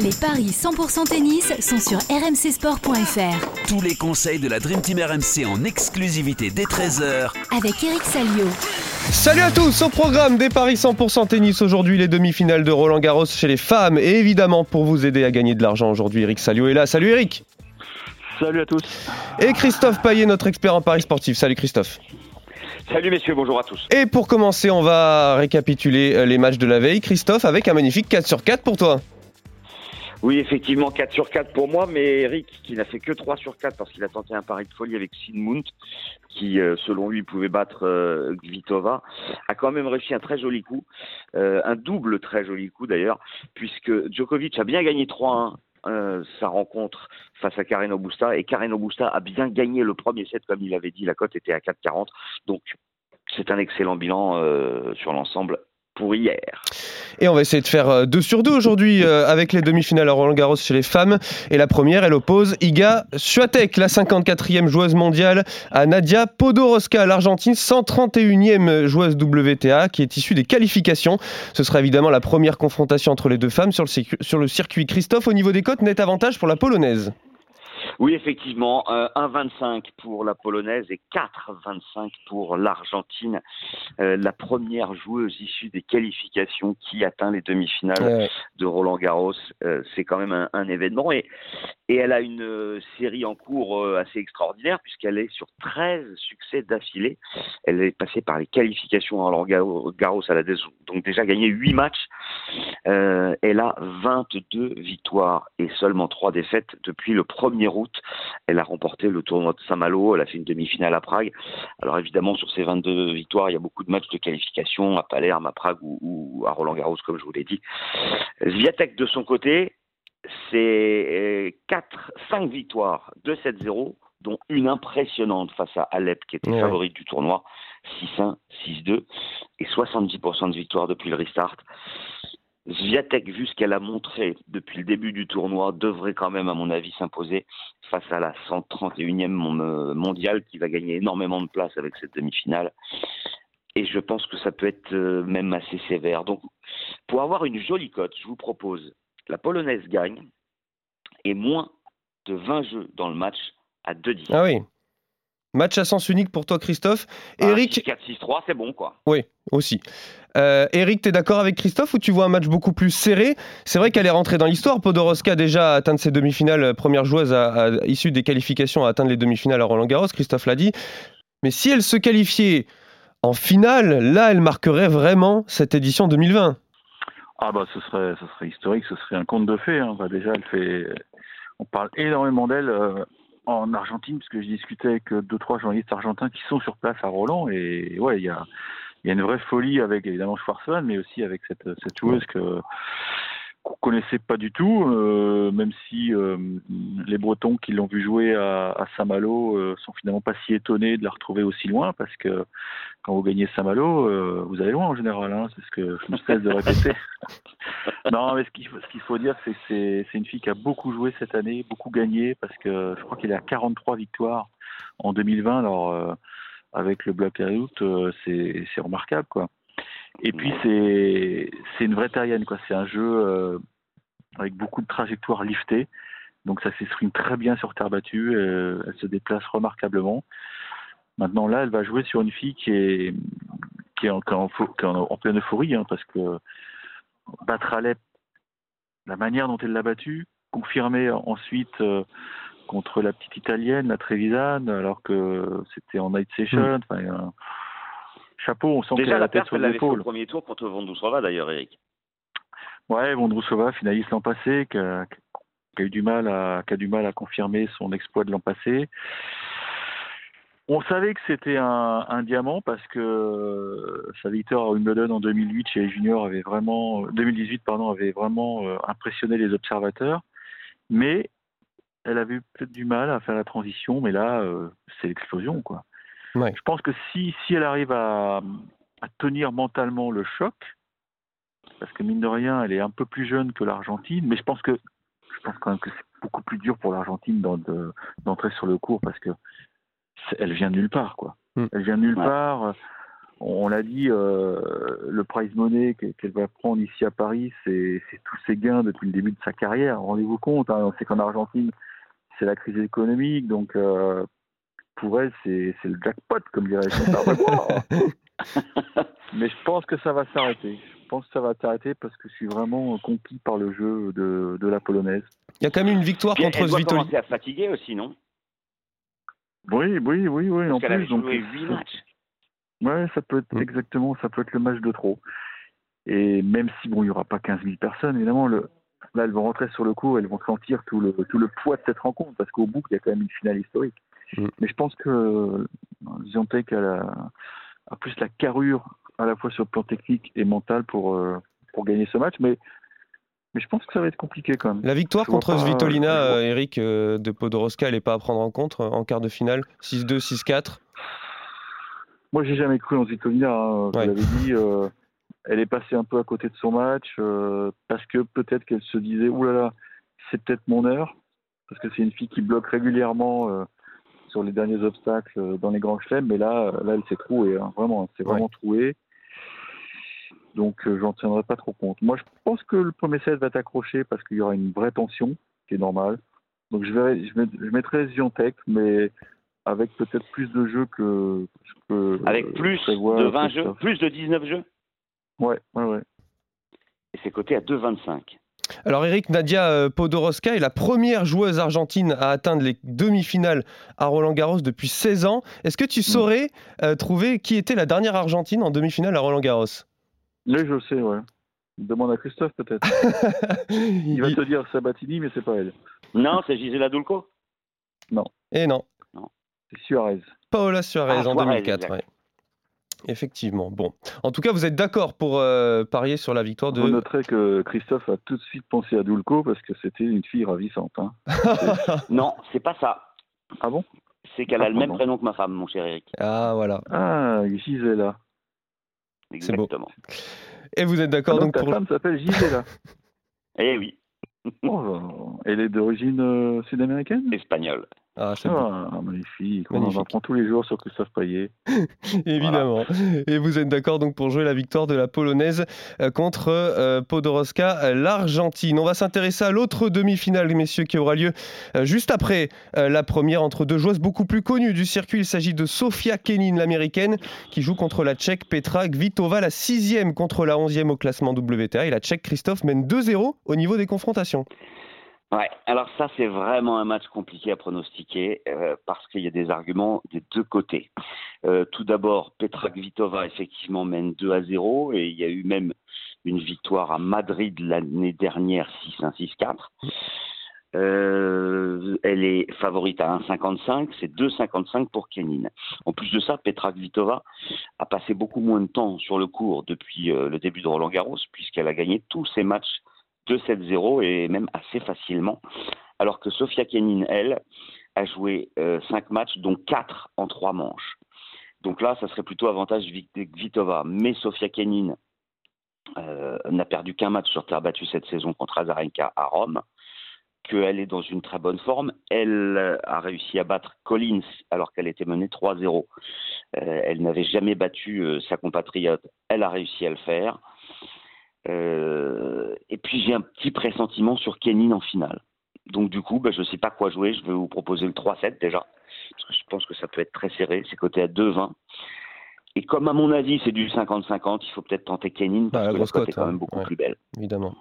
Les paris 100% tennis sont sur rmcsport.fr. Tous les conseils de la Dream Team RMC en exclusivité dès 13h Avec Eric Salio. Salut à tous, au programme des paris 100% tennis aujourd'hui, les demi-finales de Roland Garros chez les femmes. Et évidemment, pour vous aider à gagner de l'argent aujourd'hui, Eric Salio est là. Salut Eric Salut à tous. Et Christophe Paillet, notre expert en paris sportif. Salut Christophe. Salut messieurs, bonjour à tous. Et pour commencer, on va récapituler les matchs de la veille. Christophe, avec un magnifique 4 sur 4 pour toi. Oui, effectivement, 4 sur 4 pour moi, mais Eric, qui n'a fait que 3 sur 4 parce qu'il a tenté un pari de folie avec Sidmund, qui, euh, selon lui, pouvait battre euh, a quand même réussi un très joli coup, euh, un double très joli coup d'ailleurs, puisque Djokovic a bien gagné 3-1 euh, sa rencontre face à Karen Busta et Karen Busta a bien gagné le premier set comme il avait dit, la cote était à 4,40 donc c'est un excellent bilan sur l'ensemble pour hier. Et on va essayer de faire 2 sur 2 aujourd'hui euh, avec les demi-finales à Roland Garros chez les femmes. Et la première, elle oppose Iga Swiatek, la 54e joueuse mondiale, à Nadia Podoroska, l'Argentine 131e joueuse WTA, qui est issue des qualifications. Ce sera évidemment la première confrontation entre les deux femmes sur le, circuit, sur le circuit. Christophe, au niveau des cotes, net avantage pour la polonaise. Oui, effectivement, euh, 1,25 pour la polonaise et 4,25 pour l'Argentine, euh, la première joueuse issue des qualifications qui atteint les demi-finales Ouais. de Roland Garros. Euh, c'est quand même un, un événement et, et elle a une euh, série en cours euh, assez extraordinaire puisqu'elle est sur 13 succès d'affilée. Elle est passée par les qualifications à Roland Garros elle a donc déjà gagné 8 matchs. Euh, elle a 22 victoires et seulement 3 défaites depuis le 1er août. Elle a remporté le tournoi de Saint-Malo, elle a fait une demi-finale à Prague. Alors évidemment, sur ces 22 victoires, il y a beaucoup de matchs de qualification à Palerme, à Prague ou, ou à Roland Garros, comme je vous l'ai dit. Zviatek, de son côté, c'est 4, 5 victoires, 2-7-0, dont une impressionnante face à Alep, qui était Ouais. favorite du tournoi, 6-1, 6-2, et 70% de victoires depuis le restart. Zviatek, vu ce qu'elle a montré depuis le début du tournoi, devrait quand même, à mon avis, s'imposer face à la 131e mon- euh, mondiale qui va gagner énormément de place avec cette demi-finale. Et je pense que ça peut être euh, même assez sévère. Donc, pour avoir une jolie cote, je vous propose la polonaise gagne et moins de 20 jeux dans le match à 2-10. Ah oui. Match à sens unique pour toi, Christophe. Ah, Eric, 4-6-3, c'est bon, quoi. Oui, aussi. Euh, Eric, t'es d'accord avec Christophe ou tu vois un match beaucoup plus serré? C'est vrai qu'elle est rentrée dans l'histoire. Podoroska déjà a atteint ses demi-finales, euh, première joueuse à, à- issue des qualifications à atteindre les demi-finales à Roland Garros, Christophe l'a dit. Mais si elle se qualifiait en finale, là, elle marquerait vraiment cette édition 2020. Ah bah ce serait, ce serait historique, ce serait un conte de fées. Hein. Bah, déjà, elle fait, on parle énormément d'elle euh, en Argentine, parce que je discutais avec euh, deux trois journalistes argentins qui sont sur place à Roland, et ouais, il y a, une vraie folie avec évidemment Schwarzman, mais aussi avec cette, cette joueuse que qu'on connaissait pas du tout, euh, même si les Bretons qui l'ont vu jouer à, Saint-Malo euh, sont finalement pas si étonnés de la retrouver aussi loin, parce que quand vous gagnez Saint-Malo, vous allez loin en général, hein, c'est ce que je me cesse de répéter. non, mais ce qu'il faut, dire, c'est que c'est, une fille qui a beaucoup joué cette année, beaucoup gagné, parce que je crois qu'elle à 43 victoires en 2020, alors euh, avec le bloc août, euh, c'est, remarquable, quoi. Et puis c'est, une vraie terrienne, quoi. C'est un jeu euh, avec beaucoup de trajectoires liftées, donc ça s'exprime très bien sur terre battue, euh, elle se déplace remarquablement. Maintenant là, elle va jouer sur une fille qui est qui est en, qui est en, qui est en- en pleine euphorie, hein, parce que battre Alep, la manière dont elle l'a battu, confirmer ensuite euh, contre la petite italienne, la Trevisan, alors que c'était en night session. enfin, euh, chapeau, on sent qu'elle a la tête sur fait au l'épaule. premier tour contre Vondrousova, d'ailleurs, Eric. Ouais, Vondrousova, finaliste l'an passé, qui a, qui a eu du mal à, qui a du mal à confirmer son exploit de l'an passé. On savait que c'était un, un diamant parce que euh, sa victoire à Wimbledon en 2008 chez les juniors avait vraiment, euh, 2018 pardon, avait vraiment euh, impressionné les observateurs. Mais elle avait eu peut-être du mal à faire la transition, mais là, euh, c'est l'explosion, quoi. Ouais. Je pense que si, si elle arrive à, à tenir mentalement le choc, parce que mine de rien, elle est un peu plus jeune que l'Argentine, mais je pense que je pense quand même que c'est beaucoup plus dur pour l'Argentine d'en- de- d'entrer sur le cours parce que elle vient de nulle part, quoi. Mm. Elle vient de nulle Ouais. part. on l'a dit, euh, le prize money qu'elle va prendre ici à Paris, c'est c'est tous ses gains depuis le début de sa carrière. Rendez-vous compte, hein, on sait qu'en Argentine, c'est la crise économique, donc euh, pour elle, c'est c'est le jackpot, comme dirait. Mais je pense que ça va s'arrêter. Je pense que ça va s'arrêter parce que je suis vraiment conquis par le jeu de, de la polonaise. Il y a quand même une victoire Puis contre elle doit commencer à fatiguer aussi, non? Oui, oui, oui, oui. En Parce a plus, donc, joué 8 matchs. Ouais, ça peut être Mm. exactement, ça peut être le match de trop. Et même si bon, il y aura pas 15 000 personnes, évidemment, le, là, elles vont rentrer sur le coup, elles vont sentir tout le tout le poids de cette rencontre, parce qu'au bout, il y a quand même une finale historique. Mm. Mais je pense que euh, Ziontek a, la- a plus la carrure à la fois sur le plan technique et mental pour euh, pour gagner ce match, mais mais je pense que ça va être compliqué quand même. La victoire Je contre pas- Svitolina, euh, Eric euh, de Podoroska, elle n'est pas à prendre en compte euh, en quart de finale 6-2, 6-4. Moi, j'ai jamais cru en Zitolina. Hein. Je Ouais. l'avais dit, euh, elle est passée un peu à côté de son match euh, parce que peut-être qu'elle se disait, Ouh là là, c'est peut-être mon heure, parce que c'est une fille qui bloque régulièrement euh, sur les derniers obstacles euh, dans les grands chelems, mais là, euh, là, elle s'est trouée, hein, vraiment, elle s'est Ouais. vraiment trouée. Donc, euh, j'en tiendrai pas trop compte. Moi, je pense que le premier set va être accroché parce qu'il y aura une vraie tension, qui est normale. Donc, je, verrai, je, met- je mettrai Ziontek, mais avec peut-être plus de jeux que. que Avec plus de 20 jeux, plus de 19 jeux? Ouais, ouais, ouais. Et c'est coté à 2,25. Alors Eric, Nadia euh, Podoroska est la première joueuse argentine à atteindre les demi-finales à Roland Garros depuis 16 ans. Est-ce que tu saurais euh, trouver qui était la dernière argentine en demi-finale à Roland Garros? Là, je le sais, ouais. Demande à Christophe, peut-être. Il va te dire Sabatini, mais c'est pas elle. Non, c'est Gisela Dulco Et non, C'est Suarez. Paola Suarez Ah, en Suarez, 2004. exact. ouais. Effectivement. Bon, en tout cas, vous êtes d'accord pour euh, parier sur la victoire de. Vous noterez que Christophe a tout de suite pensé à Dulco parce que c'était une fille ravissante. Hein. Non, c'est pas ça. Ah bon? C'est qu'elle a Ah, le même prénom que ma femme, mon cher Eric. ah voilà. Ah, Gisela. Beau. Exactement. Et vous êtes d'accord Ah, donc donc pour. femme s'appelle Gisela. Eh oui, Oh, elle est d'origine euh, sud-américaine? Espagnol. Ah. Ah, magnifique. On en apprend tous les jours sur Christophe Payet. Évidemment. Et vous êtes d'accord donc pour jouer la victoire de la polonaise euh, contre euh, Podoroska, euh, l'Argentine. On va s'intéresser à l'autre demi-finale, messieurs, qui aura lieu juste après la première entre deux joueuses beaucoup plus connues du circuit. Il s'agit de Sofia Kenin, l'américaine, qui joue contre la Tchèque Petra Kvitova, la sixième contre la onzième au classement WTA. Et la Tchèque Christophe mène 2-0 au niveau des confrontations. Ouais, alors ça c'est vraiment un match compliqué à pronostiquer euh, parce qu'il y a des arguments des deux côtés. Euh, tout d'abord, Petra Kvitova effectivement mène 2 à 0 et il y a eu même une victoire à Madrid l'année dernière 6-1, 6-4. Euh, elle est favorite à 1,55, c'est 2,55 pour Kenin. En plus de ça, Petra Kvitova a passé beaucoup moins de temps sur le court depuis le début de Roland Garros puisqu'elle a gagné tous ses matchs 2-7-0 et même assez facilement. Alors que Sofia Kenin, elle, a joué 5 matchs, dont 4 en 3 manches. Donc là, ça serait plutôt avantage Kvitova. Mais Sofia Kenin euh, n'a perdu qu'un match sur terre battue cette saison contre Azarenka à Rome, qu'elle est dans une très bonne forme. Elle euh, a réussi à battre Collins alors qu'elle était menée 3-0. Euh, elle n'avait jamais battu euh, sa compatriote. Elle a réussi à le faire. Euh, et puis j'ai un petit pressentiment sur Kenin en finale. Donc du coup, bah, je ne sais pas quoi jouer. Je vais vous proposer le 3-7 déjà. Parce que je pense que ça peut être très serré. C'est coté à 2-20. Et comme à mon avis c'est du 50-50, il faut peut-être tenter Kenin parce Ah, la que la cote est quand même beaucoup Ouais. plus belle. évidemment.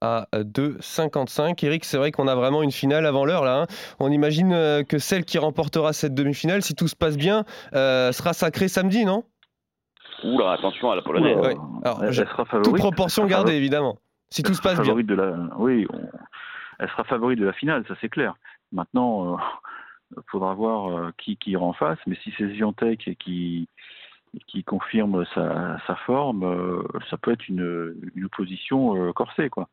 À 2,55. Eric, c'est vrai qu'on a vraiment une finale avant l'heure là. hein. On imagine euh, que celle qui remportera cette demi-finale, si tout se passe bien, euh, sera sacrée samedi, non? Oula, attention à la polonaise. Ouais. Alors, elle, je- elle sera favorite. Toute proportion gardée, évidemment. Si tout se passe bien. de la. Oui, on- elle sera favorite de la finale, ça c'est clair. Maintenant, il faudra voir euh, qui, qui ira en face. Mais si c'est Ziontek qui qui confirme sa, sa forme, euh, ça peut être une, une opposition euh, corsée, quoi.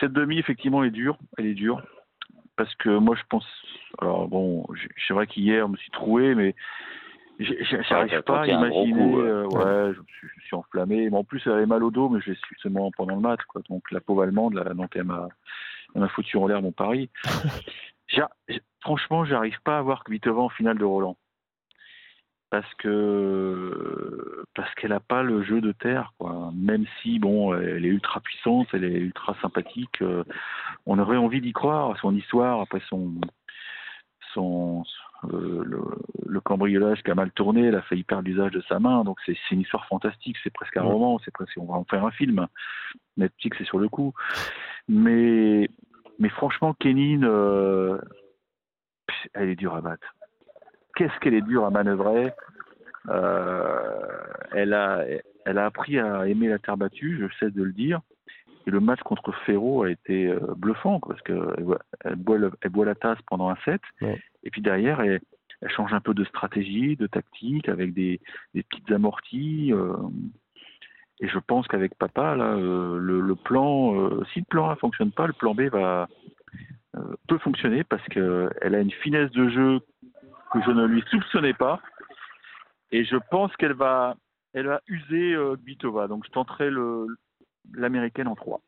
Cette demi, effectivement, est dure. Elle est dure. Parce que moi, je pense. Alors, bon, c'est vrai qu'hier, je me suis troué, mais j'arrive t'as pas à imaginer. coup, euh, ouais, je, suis- je me suis enflammé. Mais en plus, elle avait mal au dos, mais je l'ai su seulement pendant le match, quoi. Donc, la pauvre allemande, là, donc, elle m'a elle m'a foutu en l'air mon pari. Franchement, j'arrive pas à voir Kvitova en finale de Roland. parce que parce qu'elle n'a pas le jeu de terre, quoi. Même si bon, elle est ultra puissante, elle est ultra sympathique, euh, on aurait envie d'y croire son histoire après son son euh, le, le, cambriolage qui a mal tourné, elle a failli perdre l'usage de sa main, donc c'est une histoire fantastique, c'est presque un roman, c'est presque on va en faire un film. Netflix c'est sur le coup, mais mais franchement, Kenin, euh, elle est dure à battre qu'est-ce qu'elle est dure à manœuvrer? Euh, elle, a, elle a appris à aimer la terre battue, je sais de le dire. Et le match contre Ferro a été euh, bluffant parce elle boit, elle boit la tasse pendant un set. Et puis derrière, elle, change un peu de stratégie, de tactique, avec des, petites amorties. Euh, et je pense qu'avec papa, là, le, le, plan, si le plan A ne fonctionne pas, le plan B va, peut fonctionner parce qu'elle a une finesse de jeu que je ne lui soupçonnais pas. Et je pense qu'elle va, elle va user euh, Bitova. Donc je tenterai l'américaine en 3.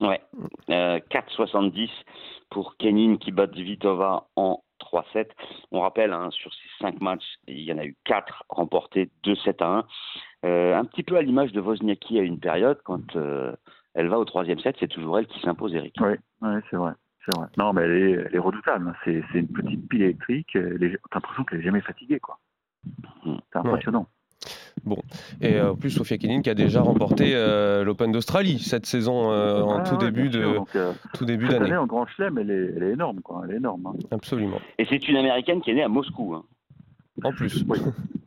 Ouais, euh, 4,70 pour Kenin qui bat Vitova en 3-7. On rappelle, hein, sur ces 5 matchs, il y en a eu 4 remportés, 2-7 à 1. Euh, un petit peu à l'image de Wozniacki à une période, quand euh, elle va au troisième set, c'est toujours elle qui s'impose, Eric. Oui, ouais, c'est vrai. Vrai. Non, mais elle est, elle est redoutable. Hein. C'est, une petite pile électrique. T'as l'impression qu'elle est jamais fatiguée, quoi. Hmm. C'est impressionnant. Bon, et euh, en plus Sofia Kenin qui a déjà remporté euh, l'Open d'Australie cette saison euh, en tout, début de, tout début d'année. en Grand Chelem, elle est, elle est énorme, quoi. Elle est énorme. Hein. Absolument. Et c'est une américaine qui est née à Moscou. Hein. En plus. Oui.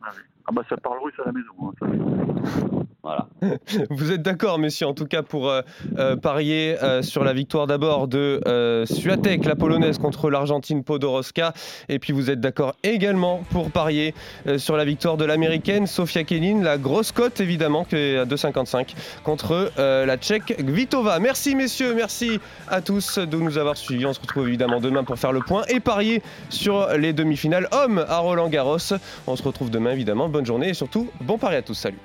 Ah, ah bah ça parle russe à la maison. Hein, voilà. Vous êtes d'accord, messieurs, en tout cas pour euh, euh, parier euh, sur la victoire d'abord de Suatek, la polonaise, contre l'Argentine Podoroska. Et puis vous êtes d'accord également pour parier sur la victoire de l'américaine Sofia Kenin, la grosse cote évidemment, qui est à 2,55 contre la tchèque Gvitova. Merci, messieurs, merci à tous de nous avoir suivis. On se retrouve évidemment demain pour faire le point et parier sur les demi-finales hommes à Roland Garros. On se retrouve demain évidemment bonne journée et surtout bon pari à tous. Salut.